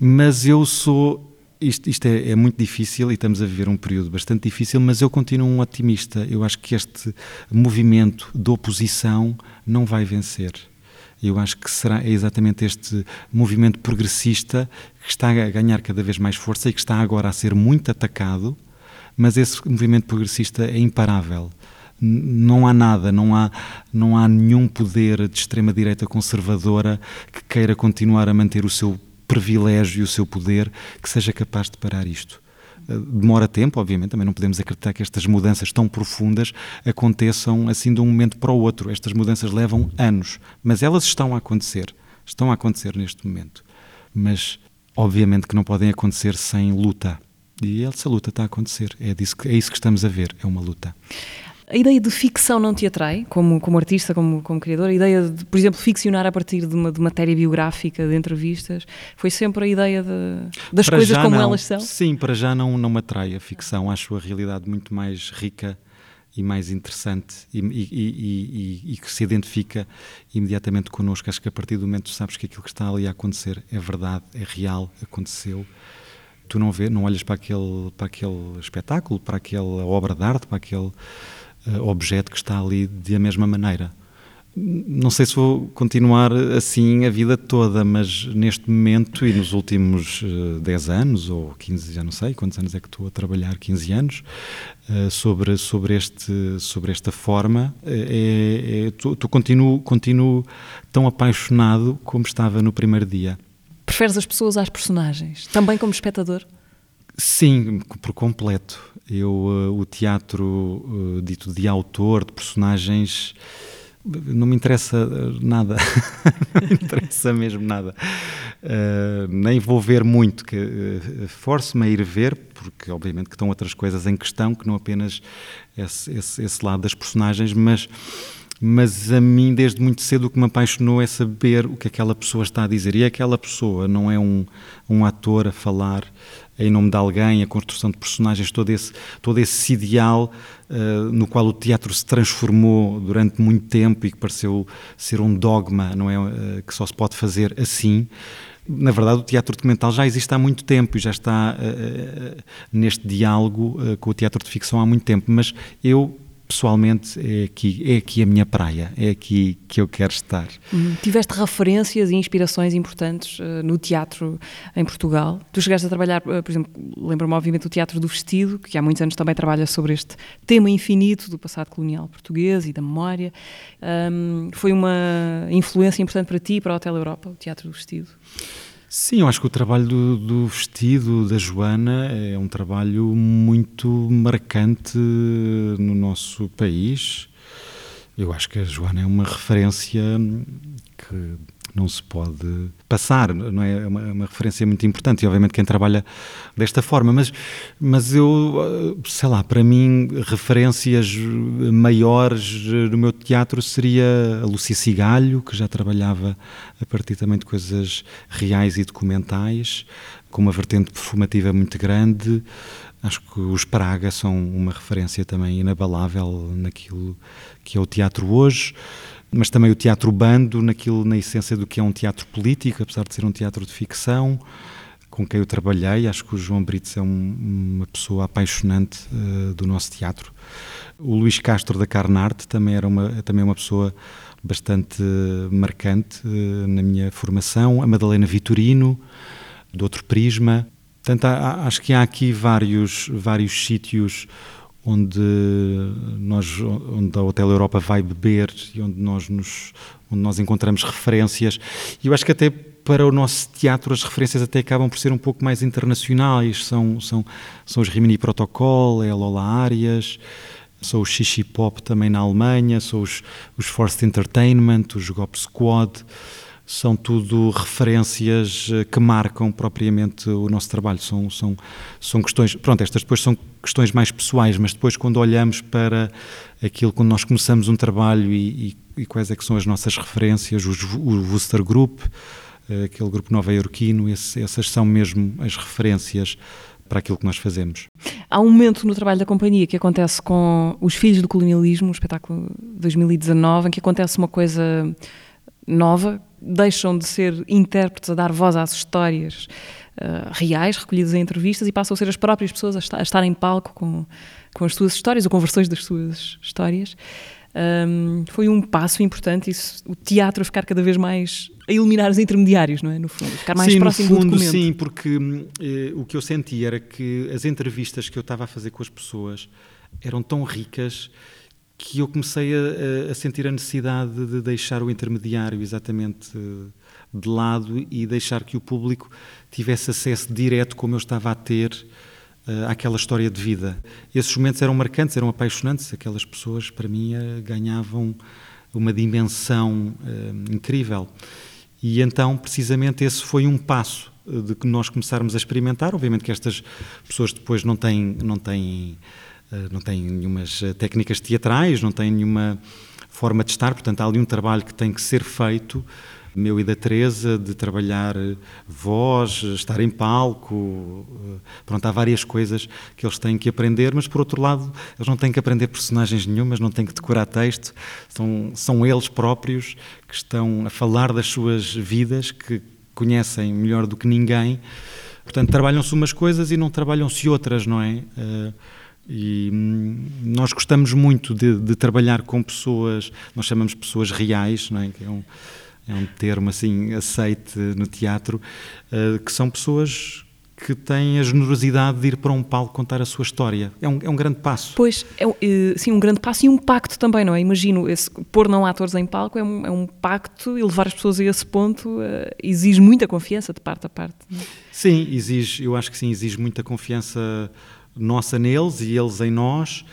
mas eu sou isto, isto é, é, muito difícil e estamos a viver um período bastante difícil, mas eu continuo um otimista. Eu acho que este movimento de oposição não vai vencer. Eu acho que será é exatamente este movimento progressista que está a ganhar cada vez mais força e que está agora a ser muito atacado, mas esse movimento progressista é imparável. Não há nada, não há, não há nenhum poder de extrema-direita conservadora que queira continuar a manter o seu privilégio e o seu poder que seja capaz de parar isto demora tempo, obviamente, também não podemos acreditar que estas mudanças tão profundas aconteçam assim de um momento para o outro. Estas mudanças levam anos, mas elas estão a acontecer, estão a acontecer neste momento. Mas obviamente que não podem acontecer sem luta. E essa luta está a acontecer. É, disso que, é isso que estamos a ver, é uma luta. A ideia de ficção não te atrai, como, como artista, como, como criador? A ideia de, por exemplo, ficcionar a partir de, uma, de matéria biográfica, de entrevistas, foi sempre a ideia de, das para coisas como não. elas são? Sim, para já não, não me atrai a ficção. Acho a realidade muito mais rica e mais interessante e, e, e, e, que se identifica imediatamente connosco. Acho que a partir do momento que sabes que aquilo que está ali a acontecer é verdade, é real, aconteceu, tu não vê, não olhas para aquele, para aquele espetáculo, para aquela obra de arte, para aquele objeto que está ali de a mesma maneira. Não sei se vou continuar assim a vida toda, mas neste momento e nos últimos uh, 10 anos ou 15, já não sei quantos anos é que estou a trabalhar, 15 anos, uh, sobre, sobre, este, sobre esta forma, é, é, tu, tu continuo, continuo tão apaixonado como estava no primeiro dia. Preferes as pessoas às personagens, também como espectador? Sim, por completo. Eu, uh, o teatro uh, dito de autor, de personagens, não me interessa nada, não me interessa mesmo nada. Uh, nem vou ver muito, que uh, force-me a ir ver, porque obviamente que estão outras coisas em questão, que não apenas esse, esse, esse lado das personagens, mas mas a mim desde muito cedo o que me apaixonou é saber o que aquela pessoa está a dizer e aquela pessoa não é um, um ator a falar em nome de alguém, a construção de personagens, todo esse, todo esse ideal uh, no qual o teatro se transformou durante muito tempo e que pareceu ser um dogma, não é? Uh, que só se pode fazer assim. Na verdade, o teatro documental já existe há muito tempo e já está uh, neste diálogo com o teatro de ficção há muito tempo, mas eu pessoalmente é aqui, é aqui a minha praia, é aqui que eu quero estar. Hum, tiveste referências e inspirações importantes uh, no teatro em Portugal. Tu chegaste a trabalhar, uh, por exemplo, lembro-me obviamente do Teatro do Vestido, que há muitos anos também trabalha sobre este tema infinito do passado colonial português e da memória. Um, foi uma influência importante para ti e para o Hotel Europa, o Teatro do Vestido? Sim, eu acho que o trabalho do, do, vestido da Joana é um trabalho muito marcante no nosso país. Eu acho que a Joana é uma referência que não se pode passar, não é? É uma, é uma, referência muito importante e obviamente quem trabalha desta forma, mas, mas eu, sei lá, para mim referências maiores no meu teatro seria a Lucia Cigalho, que já trabalhava a partir também de coisas reais e documentais, com uma vertente performativa muito grande, Acho que os Praga são uma referência também inabalável naquilo que é o teatro hoje mas também o teatro bando, naquilo, na essência do que é um teatro político, apesar de ser um teatro de ficção, com quem eu trabalhei. Acho que o João Brites é um, uma pessoa apaixonante uh, do nosso teatro. O Luís Castro da Carnarte também era uma, também é uma pessoa bastante marcante uh, na minha formação. A Madalena Vitorino, do outro prisma. Portanto, há, acho que há aqui vários, vários sítios onde nós onde a Hotel Europa vai beber e onde nós nos onde nós encontramos referências. E eu acho que até para o nosso teatro as referências até acabam por ser um pouco mais internacionais. São são são os Rimini Protocol é a Lola Arias são os Xixi Pop também na Alemanha são os os Forced Entertainment os Gop Squad são tudo referências eh, que marcam propriamente o nosso trabalho. São, são, são questões, pronto, estas depois são questões mais pessoais, mas depois quando olhamos para aquilo, quando nós começamos um trabalho e, e, e quais é que são as nossas referências, os, o Wooster Group, eh, aquele grupo nova-iorquino, essas são mesmo as referências para aquilo que nós fazemos. Há um momento no trabalho da companhia que acontece com Os Filhos do Colonialismo, um espetáculo 2019, em que acontece uma coisa nova, deixam de ser intérpretes a dar voz às histórias uh, reais, recolhidas em entrevistas, e passam a ser as próprias pessoas a estar, a estar em palco com, com as suas histórias ou com versões das suas histórias. Um, foi um passo importante isso, o teatro a ficar cada vez mais a eliminar os intermediários, não é? No fundo, ficar mais sim, próximo no fundo, do documento. Sim, porque eh, o que eu senti era que as entrevistas que eu estava a fazer com as pessoas eram tão ricas que eu comecei a, a, sentir a necessidade de deixar o intermediário exatamente eh, de lado e deixar que o público tivesse acesso direto, como eu estava a ter, uh, àquela história de vida. Esses momentos eram marcantes, eram apaixonantes, aquelas pessoas, para mim, uh, ganhavam uma dimensão uh, incrível. E então, precisamente, esse foi um passo de que nós começarmos a experimentar. Obviamente que estas pessoas depois não têm. Não têm eh, não tem nenhumas eh, técnicas teatrais, não tem nenhuma forma de estar, portanto há ali um trabalho que tem que ser feito meu e da Teresa, de trabalhar voz, estar em palco. Pronto, há várias coisas que eles têm que aprender, mas por outro lado, eles não têm que aprender personagens nenhumas, não têm que decorar texto, são, são eles próprios que estão a falar das suas vidas, que conhecem melhor do que ninguém. Portanto, trabalham-se umas coisas e não trabalham-se outras, não é? Uh, e hum, nós gostamos muito de, de, trabalhar com pessoas, nós chamamos pessoas reais, não é? Que é um, é um termo assim aceite no teatro, uh, que são pessoas que têm a generosidade de ir para um palco contar a sua história. É um, é um grande passo. Pois, é, eh, sim, um grande passo e um pacto também, não é? Imagino, esse, pôr não atores em palco é um, é um pacto e levar as pessoas a esse ponto uh, exige muita confiança de parte a parte. É? Sim, exige, eu acho que sim, exige muita confiança nossa neles e eles em nós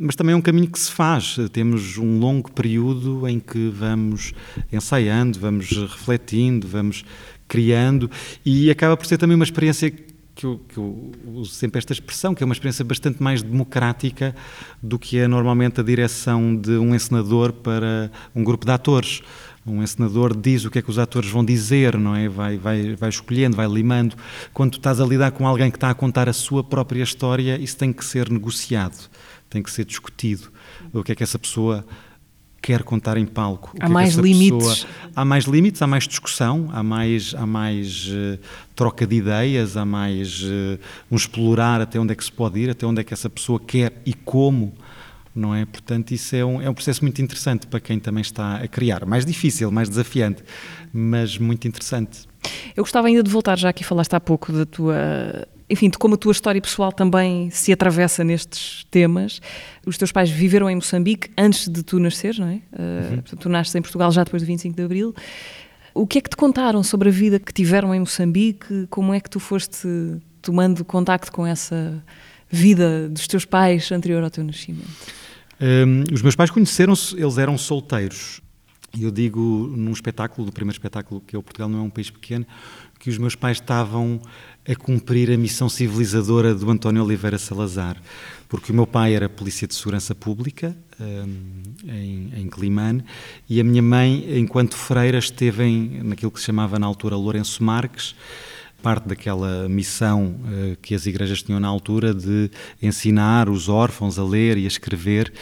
mas também é um caminho que se faz. Temos um longo período em que vamos ensaiando, vamos refletindo, vamos criando e acaba por ser também uma experiência que eu, que eu, uso sempre esta expressão, que é uma experiência bastante mais democrática do que é normalmente a direção de um encenador para um grupo de atores. Um encenador diz o que é que os atores vão dizer, não é? Vai, vai, vai escolhendo, vai limando. Quando tu estás a lidar com alguém que está a contar a sua própria história, isso tem que ser negociado tem que ser discutido. O que é que essa pessoa quer contar em palco. Há é mais limites. Pessoa... Há mais limites, há mais discussão, há mais, há mais uh, troca de ideias, há mais uh, um explorar até onde é que se pode ir, até onde é que essa pessoa quer e como. Não é? Portanto, isso é um, é um processo muito interessante para quem também está a criar. Mais difícil, mais desafiante, mas muito interessante. Eu gostava ainda de voltar, já aqui falaste há pouco da tua enfim, de como a tua história pessoal também se atravessa nestes temas. Os teus pais viveram em Moçambique antes de tu nasceres, não é? Uh, portanto, tu nasces em Portugal já depois do 25 de Abril. O que é que te contaram sobre a vida que tiveram em Moçambique? Como é que tu foste tomando contacto com essa vida dos teus pais anterior ao teu nascimento? Um, os meus pais conheceram-se, eles eram solteiros. E eu digo num espetáculo, do primeiro espetáculo, que é o Portugal não é um país pequeno, que os meus pais estavam a cumprir a missão civilizadora do António Oliveira Salazar, porque o meu pai era polícia de segurança pública um, em, em Climane e a minha mãe, enquanto freira, esteve em, naquilo que se chamava na altura Lourenço Marques, parte daquela missão uh, que as igrejas tinham na altura de ensinar os órfãos a ler e a escrever.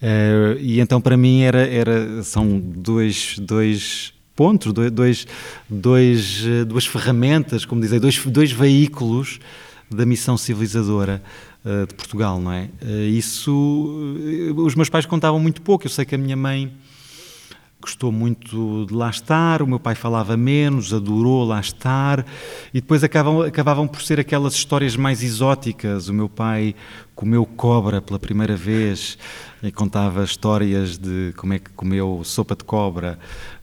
Uh, e então para mim era, era são dois, dois pontos, dois, dois, eh, duas ferramentas, como dizem, dois, dois veículos da missão civilizadora de Portugal, não é? Isso, os meus pais contavam muito pouco. Eu sei que a minha mãe gostou muito de lá estar, o meu pai falava menos, adorou lá estar, e depois acabavam, acabavam por ser aquelas histórias mais exóticas. O meu pai comeu cobra pela primeira vez e contava histórias de como é que comeu sopa de cobra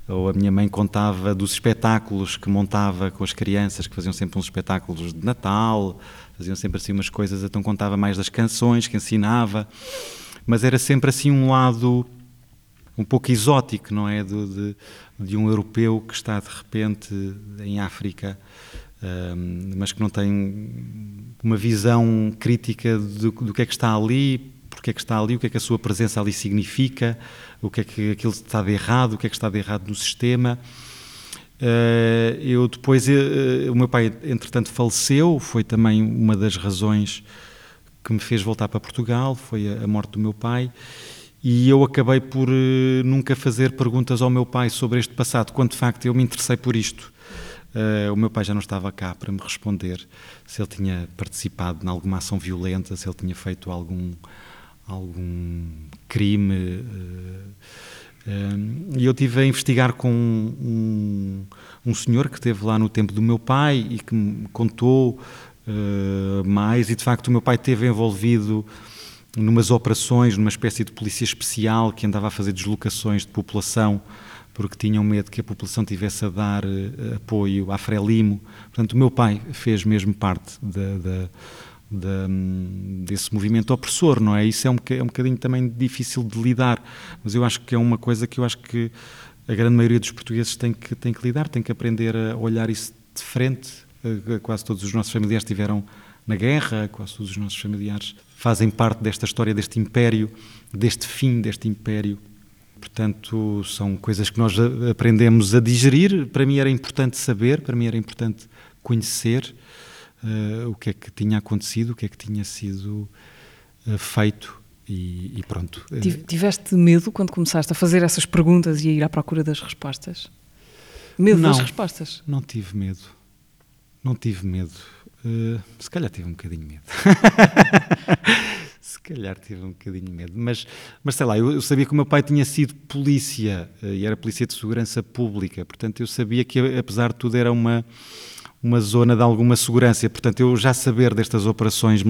ou a minha mãe contava dos espetáculos que montava com as crianças, que faziam sempre uns espetáculos de Natal, faziam sempre assim umas coisas, então contava mais das canções que ensinava, mas era sempre assim um lado um pouco exótico, não é? De, de, de um europeu que está de repente em África, um, mas que não tem uma visão crítica do, do que é que está ali, porque é que está ali, o que é que a sua presença ali significa, o que é que aquilo está de errado, o que é que está de errado no sistema. Eh, eu depois, eh, o meu pai, entretanto, faleceu, foi também uma das razões que me fez voltar para Portugal, foi a morte do meu pai. E eu acabei por eh, nunca fazer perguntas ao meu pai sobre este passado, quando de facto eu me interessei por isto. Uh, o meu pai já não estava cá para me responder se ele tinha participado em alguma ação violenta, se ele tinha feito algum, algum crime. Eh, e eu tive a investigar com um, um senhor que esteve lá no tempo do meu pai e que me contou uh, mais, e de facto o meu pai esteve envolvido numas operações, numa espécie de polícia especial que andava a fazer deslocações de população porque tinham medo que a população tivesse a dar uh, apoio à Frelimo. Portanto, o meu pai fez mesmo parte de, desse movimento opressor, não é? Isso é um, é um bocadinho também difícil de lidar, mas eu acho que é uma coisa que eu acho que a grande maioria dos portugueses tem que, tem que lidar, tem que aprender a olhar isso de frente. Eh, quase todos os nossos familiares estiveram na guerra, quase todos os nossos familiares fazem parte desta história, deste império, deste fim deste império portanto, são coisas que nós aprendemos a digerir. Para mim era importante saber, para mim era importante conhecer uh, o que é que tinha acontecido, o que é que tinha sido uh, feito e, e, pronto. Tiveste medo quando começaste a fazer essas perguntas e a ir à procura das respostas? Medo não, das respostas? Não tive medo. Não tive medo. Uh, se calhar tive um bocadinho medo. se calhar tive um bocadinho medo. Mas, mas sei lá, eu, eu, sabia que o meu pai tinha sido polícia uh, e era polícia de segurança pública. Portanto, eu sabia que, apesar de tudo, era uma, uma zona de alguma segurança. Portanto, eu já saber destas operações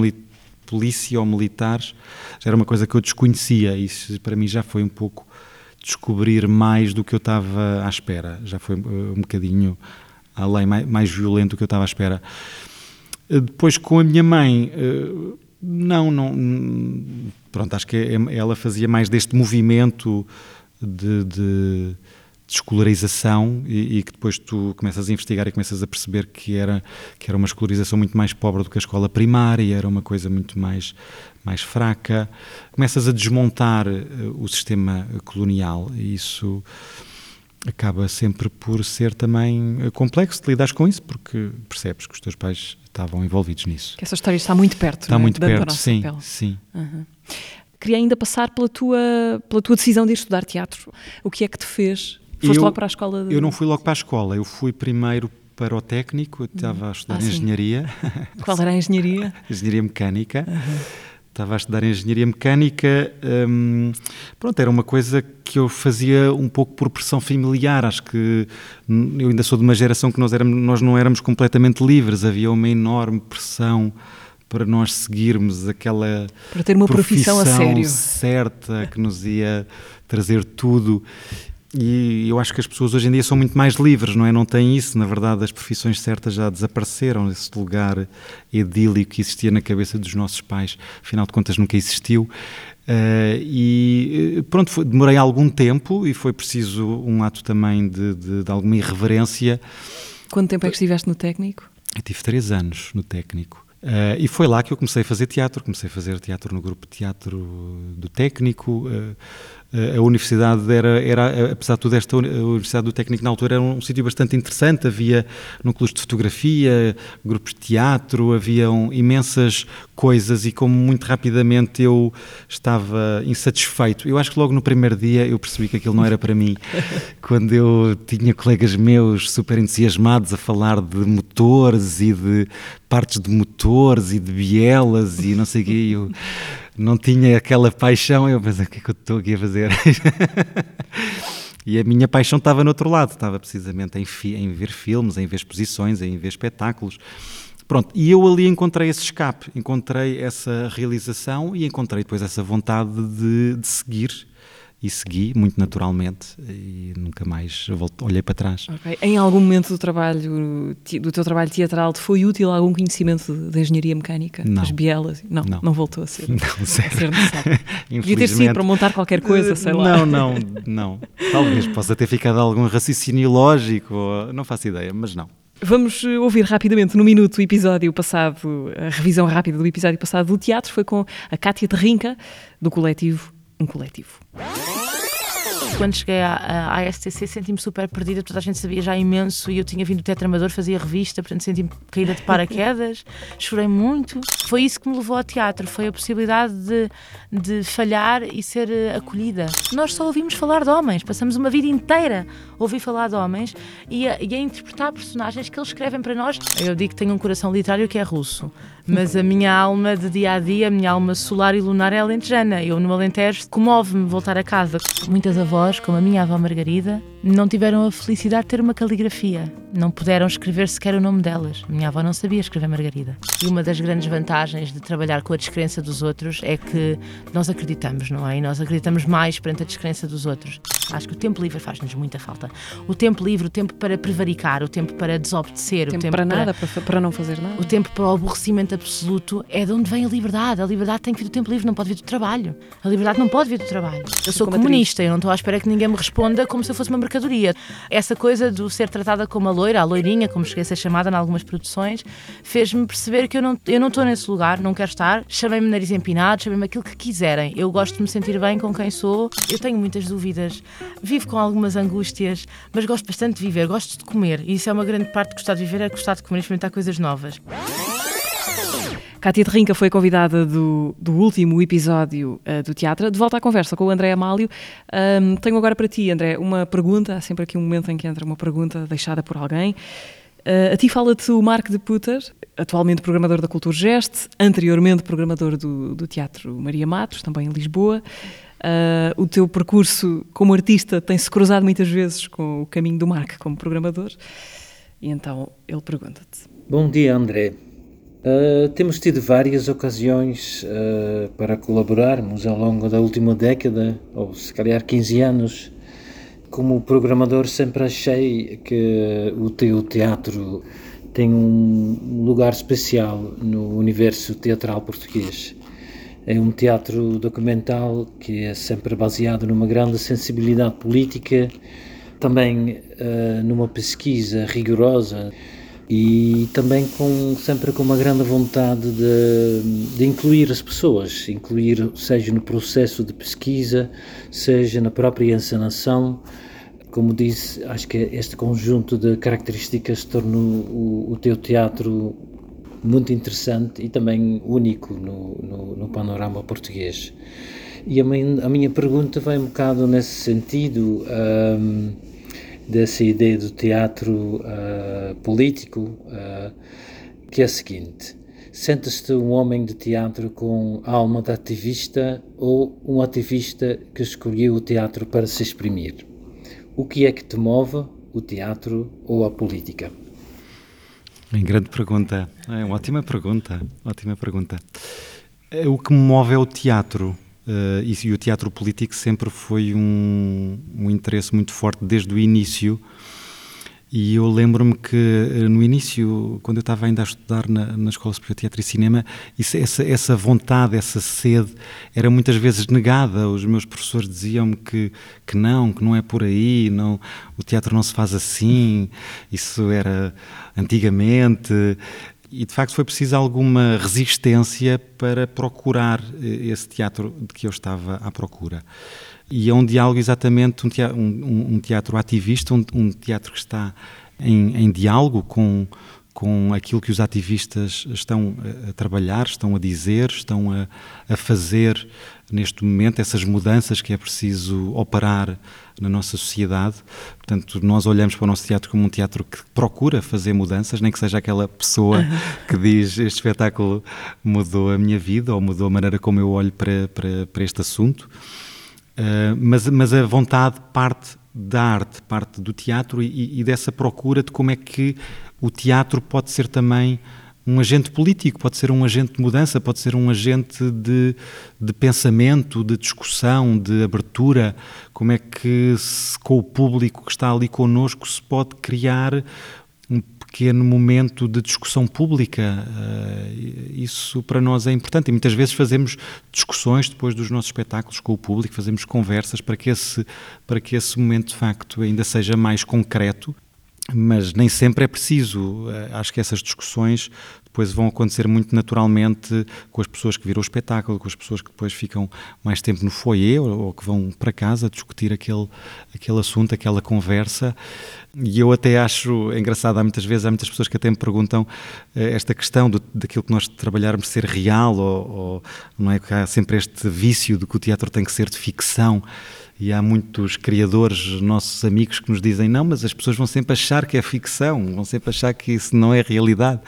polícia ou militares, já era uma coisa que eu desconhecia. Isso para mim já foi um pouco descobrir mais do que eu estava à espera. Já foi um bocadinho além, mais, mais violento do que eu estava à espera. Eh, depois com a minha mãe, eh, não, não. Pronto, acho que é, ela fazia mais deste movimento de, de de escolarização e, e, que depois tu começas a investigar e começas a perceber que era que era uma escolarização muito mais pobre do que a escola primária, era uma coisa muito mais mais fraca. Começas a desmontar uh, o sistema colonial e isso acaba sempre por ser também eh, complexo de lidar com isso, porque percebes que os teus pais estavam envolvidos nisso. Que essa história está muito perto. Está é? muito da, perto, da sim, pele. sim. Uhum. Queria ainda passar pela tua, pela tua decisão de ir estudar teatro. O que é que te fez Foste eu, logo para a escola? De... Eu não fui logo para a escola, eu fui primeiro para o técnico, eu estava a estudar ah, engenharia. Qual era a engenharia? engenharia mecânica. Uhum. Estava a estudar engenharia mecânica. Hum, pronto, era uma coisa que eu fazia um pouco por pressão familiar. Acho que eu ainda sou de uma geração que nós, éramos, nós não éramos completamente livres, havia uma enorme pressão para nós seguirmos aquela para ter uma profissão, profissão a sério certa que nos ia trazer tudo e eu acho que as pessoas hoje em dia são muito mais livres, não é? Não têm isso. Na verdade, as profissões certas já desapareceram. Esse lugar idílico que existia na cabeça dos nossos pais, afinal de contas, nunca existiu. Uh, e eh, pronto, foi, demorei algum tempo e foi preciso um ato também de, de, de alguma irreverência. Quanto tempo é que estiveste no técnico? Eu tive três anos no técnico. Uh, e foi lá que eu comecei a fazer teatro. Comecei a fazer teatro no grupo de teatro do técnico. Uh, a universidade era, era, apesar de tudo, esta Universidade do Técnico na altura era um sítio bastante interessante, havia núcleos de fotografia, grupos de teatro, haviam imensas coisas e como muito rapidamente eu estava insatisfeito. Eu acho que logo no primeiro dia eu percebi que aquilo não era para mim. Quando eu tinha colegas meus super entusiasmados a falar de motores e de partes de motores e de bielas e não sei o quê, eu não tinha aquela paixão, eu pensei, o que é que eu estou aqui a fazer? e a minha paixão estava no outro lado, estava precisamente em, em, ver filmes, em ver exposições, em ver espetáculos. Pronto, e eu ali encontrei esse escape, encontrei essa realização e encontrei depois essa vontade de, de seguir e segui muito naturalmente e nunca mais volto, olhei para trás. Okay. Em algum momento do trabalho, do teu trabalho teatral, te foi útil algum conhecimento de, de engenharia mecânica? Não. As bielas? Não, não, não voltou a ser. Não, necessário. Devia ter sido para montar qualquer coisa, sei lá. Não, não, não. Talvez possa ter ficado algum raciocínio lógico, não faço ideia, mas não. Vamos eh, ouvir rapidamente, no minuto, o episódio passado, a revisão rápida do episódio passado do teatro, foi com a Cátia Terrinca, do coletivo Um Coletivo. Quando cheguei à, à STC senti-me super perdida, toda a gente sabia já imenso e eu tinha vindo do Tetramador, fazia revista, portanto senti-me caída de paraquedas, chorei muito. Foi isso que me levou ao teatro, foi a possibilidade de, de falhar e ser eh, acolhida. Nós só ouvimos falar de homens, passamos uma vida inteira a ouvir falar de homens e a, e a interpretar personagens que eles escrevem para nós. Eu digo que tenho um coração literário que é russo mas a minha alma de dia a dia, a minha alma solar e lunar é alentejana. Eu no Alentejo comove-me voltar a casa. Muitas avós, como a minha avó Margarida, não tiveram a felicidade de ter uma caligrafia. Não puderam escrever sequer o nome delas. Minha avó não sabia escrever Margarida. E uma das grandes vantagens de trabalhar com a descrença dos outros é que nós acreditamos, não é? E nós acreditamos mais perante a descrença dos outros. Acho que o tempo livre faz-nos muita falta. O tempo livre, o tempo para prevaricar, o tempo para desobedecer, o tempo, o tempo para, para nada, para, para não fazer nada. O tempo para o aborrecimento absoluto é de onde vem a liberdade. A liberdade tem que vir do tempo livre, não pode vir do trabalho. A liberdade não pode vir do trabalho. Eu sou comunista, eu não estou à espera que ninguém me responda como se eu fosse uma mercadoria mercadoria. Essa coisa do ser tratada como a loira, a loirinha, como cheguei a ser chamada em algumas produções, fez-me perceber que eu não eu não estou nesse lugar, não quero estar. Chamem-me nariz empinado, chamem-me aquilo que quiserem. Eu gosto de me sentir bem com quem sou. Eu tenho muitas dúvidas, vivo com algumas angústias, mas gosto bastante de viver, gosto de comer. E isso é uma grande parte de gostar de viver, é gostar de comer e experimentar coisas novas. Cátia de Rinca foi convidada do, do último episódio uh, do teatro. De volta à conversa com o André Amálio. Um, tenho agora para ti, André, uma pergunta. Há sempre aqui um momento em que entra uma pergunta deixada por alguém. Uh, a ti fala-te o Marco de Puter, atualmente programador da Cultura Geste, anteriormente programador do, do Teatro Maria Matos, também em Lisboa. Uh, o teu percurso como artista tem-se cruzado muitas vezes com o caminho do Marco como programador. E então ele pergunta-te: Bom dia, André. Uh, temos tido várias ocasiões uh, para colaborarmos ao longo da última década, ou se calhar 15 anos. Como programador, sempre achei que o teu teatro tem um lugar especial no universo teatral português. É um teatro documental que é sempre baseado numa grande sensibilidade política, também uh, numa pesquisa rigorosa e também com sempre com uma grande vontade de, de, incluir as pessoas, incluir seja no processo de pesquisa, seja na própria encenação. Como disse, acho que este conjunto de características torna o, o teu teatro muito interessante e também único no, no, no panorama português. E a minha, a minha, pergunta vai um bocado nesse sentido. Um, dessa ideia do teatro uh, político, uh, que é a seguinte: sentes-te um homem de teatro com alma de ativista ou um ativista que escolheu o teatro para se exprimir? O que é que te move, o teatro ou a política? Grande pergunta. É uma ótima pergunta. Ótima pergunta. É, o que me move é o teatro. Uh, e, e, o teatro político sempre foi um, um, interesse muito forte desde o início. E eu lembro-me que uh, no início, quando eu estava ainda a estudar na, na Escola Superior de Teatro e Cinema, isso, essa, essa vontade, essa sede era muitas vezes negada. Os meus professores diziam-me que, que não, que não é por aí, não, o teatro não se faz assim, isso era antigamente e de facto foi preciso alguma resistência para procurar eh, esse teatro de que eu estava à procura. E é um diálogo exatamente, um teatro, um, um teatro ativista, um, um, teatro que está em, em diálogo com, com aquilo que os ativistas estão a trabalhar, estão a dizer, estão a, a fazer neste momento, essas mudanças que é preciso operar na nossa sociedade. Portanto, nós olhamos para o nosso teatro como um teatro que procura fazer mudanças, nem que seja aquela pessoa que diz este espetáculo mudou a minha vida ou mudou a maneira como eu olho para, para, para este assunto. Uh, mas, mas a vontade parte da arte, parte do teatro e, e dessa procura de como é que o teatro pode ser também um agente político, pode ser um agente de mudança, pode ser um agente de, de pensamento, de discussão, de abertura. Como é que se, com o público que está ali connosco se pode criar um pequeno momento de discussão pública? Uh, isso para nós é importante e muitas vezes fazemos discussões depois dos nossos espetáculos com o público, fazemos conversas para que esse, para que esse momento de facto ainda seja mais concreto mas nem sempre é preciso. Eh, acho que essas discussões depois vão acontecer muito naturalmente com as pessoas que viram o espetáculo, com as pessoas que depois ficam mais tempo no foyer ou, que vão para casa discutir aquele, aquele assunto, aquela conversa. E eu até acho engraçado, há muitas vezes, há muitas pessoas que até me perguntam eh, esta questão do, daquilo que nós trabalharmos ser real ou, ou não é que há sempre este vício de que o teatro tem que ser de ficção e há muitos criadores, nossos amigos, que nos dizem: não, mas as pessoas vão sempre achar que é ficção, vão sempre achar que isso não é realidade.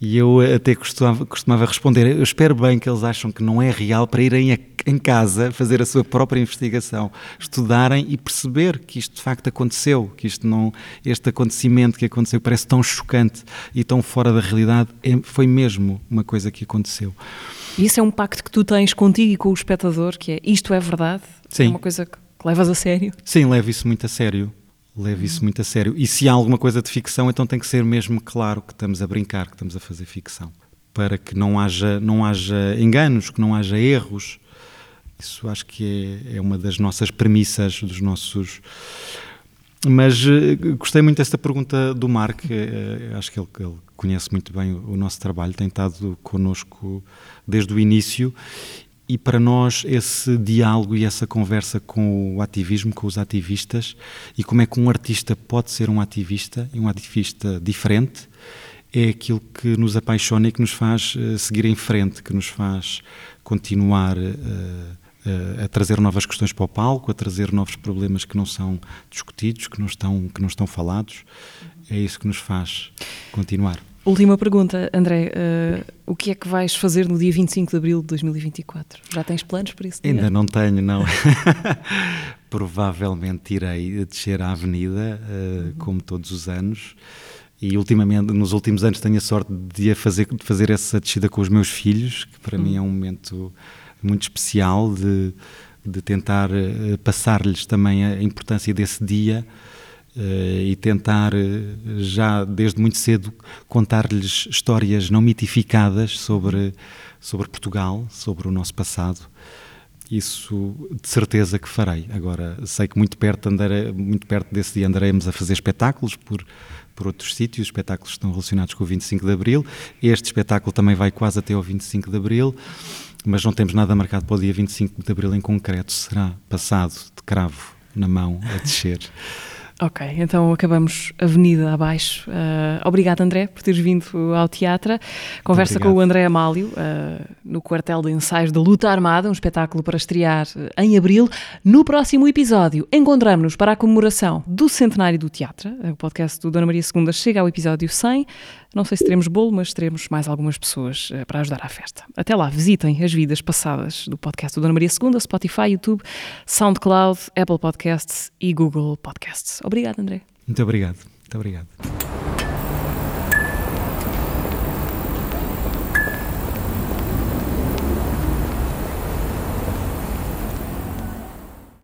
E eu até costumava, costumava, responder: eu espero bem que eles acham que não é real para irem a, em casa fazer a sua própria investigação, estudarem e perceber que isto de facto aconteceu, que isto não, este acontecimento que aconteceu parece tão chocante e tão fora da realidade, é, foi mesmo uma coisa que aconteceu. E isso é um pacto que tu tens contigo e com o espectador, que é isto é verdade? Sim. É uma coisa que levas a sério? Sim, levo isso muito a sério. Levo isso muito a sério. E se há alguma coisa de ficção, então tem que ser mesmo claro que estamos a brincar, que estamos a fazer ficção. Para que não haja, não haja enganos, que não haja erros. Isso acho que é, é uma das nossas premissas, dos nossos mas uh, gostei muito desta pergunta do Mark, uh, acho que ele, ele, conhece muito bem o, o nosso trabalho, tem estado connosco desde o início e para nós esse diálogo e essa conversa com o ativismo, com os ativistas e como é que um artista pode ser um ativista e um ativista diferente é aquilo que nos apaixona e que nos faz uh, seguir em frente, que nos faz continuar uh, uh, a trazer novas questões para o palco, a trazer novos problemas que não são discutidos, que não estão, que não estão falados. É isso que nos faz continuar. Última pergunta, André. o que é que vais fazer no dia 25 de abril de 2024? Já tens planos para isso? Ainda não tenho, não. Provavelmente irei descer à avenida, uhum. como todos os anos e ultimamente, nos últimos anos, tenho a sorte de fazer, de fazer essa descida com os meus filhos, que para hum. mim é um momento muito especial de, de tentar uh, passar-lhes também a importância desse dia uh, e tentar, uh, já desde muito cedo, contar-lhes histórias não mitificadas sobre, sobre Portugal, sobre o nosso passado. Isso de certeza que farei. Agora, sei que muito perto, andarei, muito perto desse dia andaremos a fazer espetáculos por por outros sítios, espetáculos que estão relacionados com o 25 de Abril. Este espetáculo também vai quase até ao 25 de Abril, mas não temos nada marcado para o dia 25 de Abril em concreto. Será passado de cravo na mão a descer. Ok, então acabamos avenida abaixo. Uh, obrigado, André, por teres vindo ao teatro. Conversa com o André Amálio uh, no quartel de ensaios da Luta Armada, um espetáculo para estrear em abril. No próximo episódio, encontramos-nos para a comemoração do centenário do teatro. O podcast do Dona Maria II chega ao episódio 100. Não sei se teremos bolo, mas teremos mais algumas pessoas uh, para ajudar à festa. Até lá, visitem as vidas passadas do podcast do Dona Maria II, Spotify, YouTube, SoundCloud, Apple Podcasts e Google Podcasts. Obrigado, André. Muito obrigado. Muito obrigado.